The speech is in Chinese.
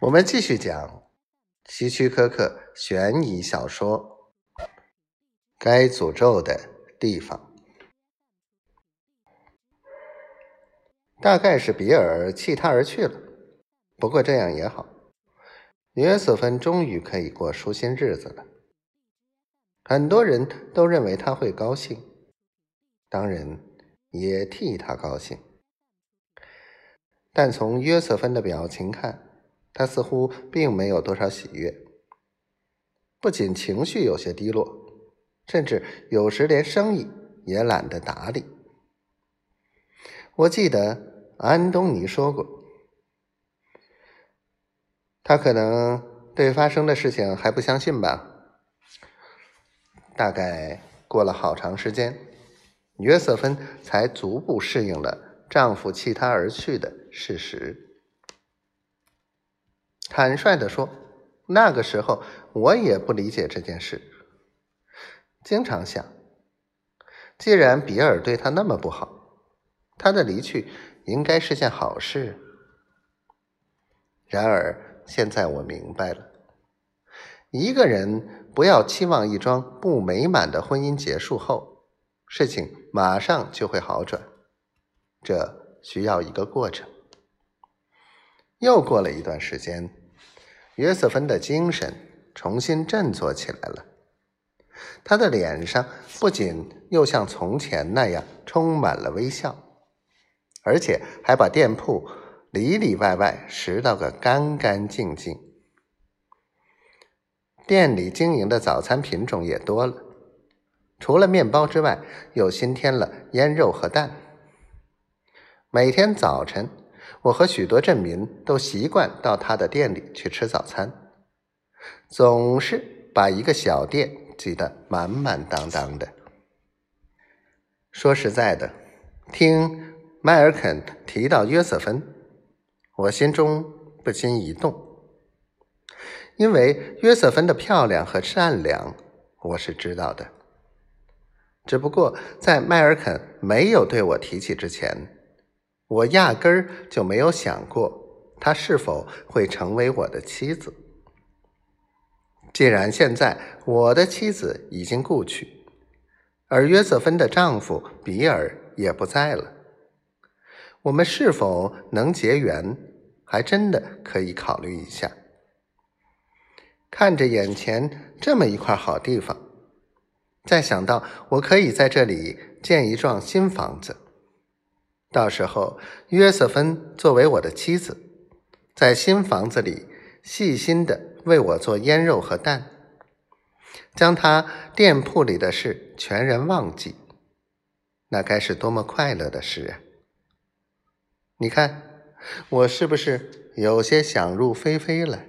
我们继续讲希区柯克悬疑小说《该诅咒的地方》。大概是比尔弃他而去了，不过这样也好，约瑟芬终于可以过舒心日子了。很多人都认为他会高兴，当然也替他高兴。但从约瑟芬的表情看，他似乎并没有多少喜悦，不仅情绪有些低落，甚至有时连生意也懒得打理。我记得安东尼说过，他可能对发生的事情还不相信吧。大概过了好长时间，约瑟芬才逐步适应了丈夫弃她而去的事实。坦率的说，那个时候我也不理解这件事，经常想，既然比尔对他那么不好，他的离去应该是件好事。然而现在我明白了，一个人不要期望一桩不美满的婚姻结束后，事情马上就会好转，这需要一个过程。又过了一段时间。约瑟芬的精神重新振作起来了，他的脸上不仅又像从前那样充满了微笑，而且还把店铺里里外外拾到个干干净净。店里经营的早餐品种也多了，除了面包之外，又新添了腌肉和蛋。每天早晨。我和许多镇民都习惯到他的店里去吃早餐，总是把一个小店挤得满满当当的。说实在的，听迈尔肯提到约瑟芬，我心中不禁一动，因为约瑟芬的漂亮和善良我是知道的，只不过在迈尔肯没有对我提起之前。我压根儿就没有想过她是否会成为我的妻子。既然现在我的妻子已经故去，而约瑟芬的丈夫比尔也不在了，我们是否能结缘，还真的可以考虑一下。看着眼前这么一块好地方，再想到我可以在这里建一幢新房子。到时候，约瑟芬作为我的妻子，在新房子里细心的为我做腌肉和蛋，将他店铺里的事全然忘记，那该是多么快乐的事啊！你看，我是不是有些想入非非了？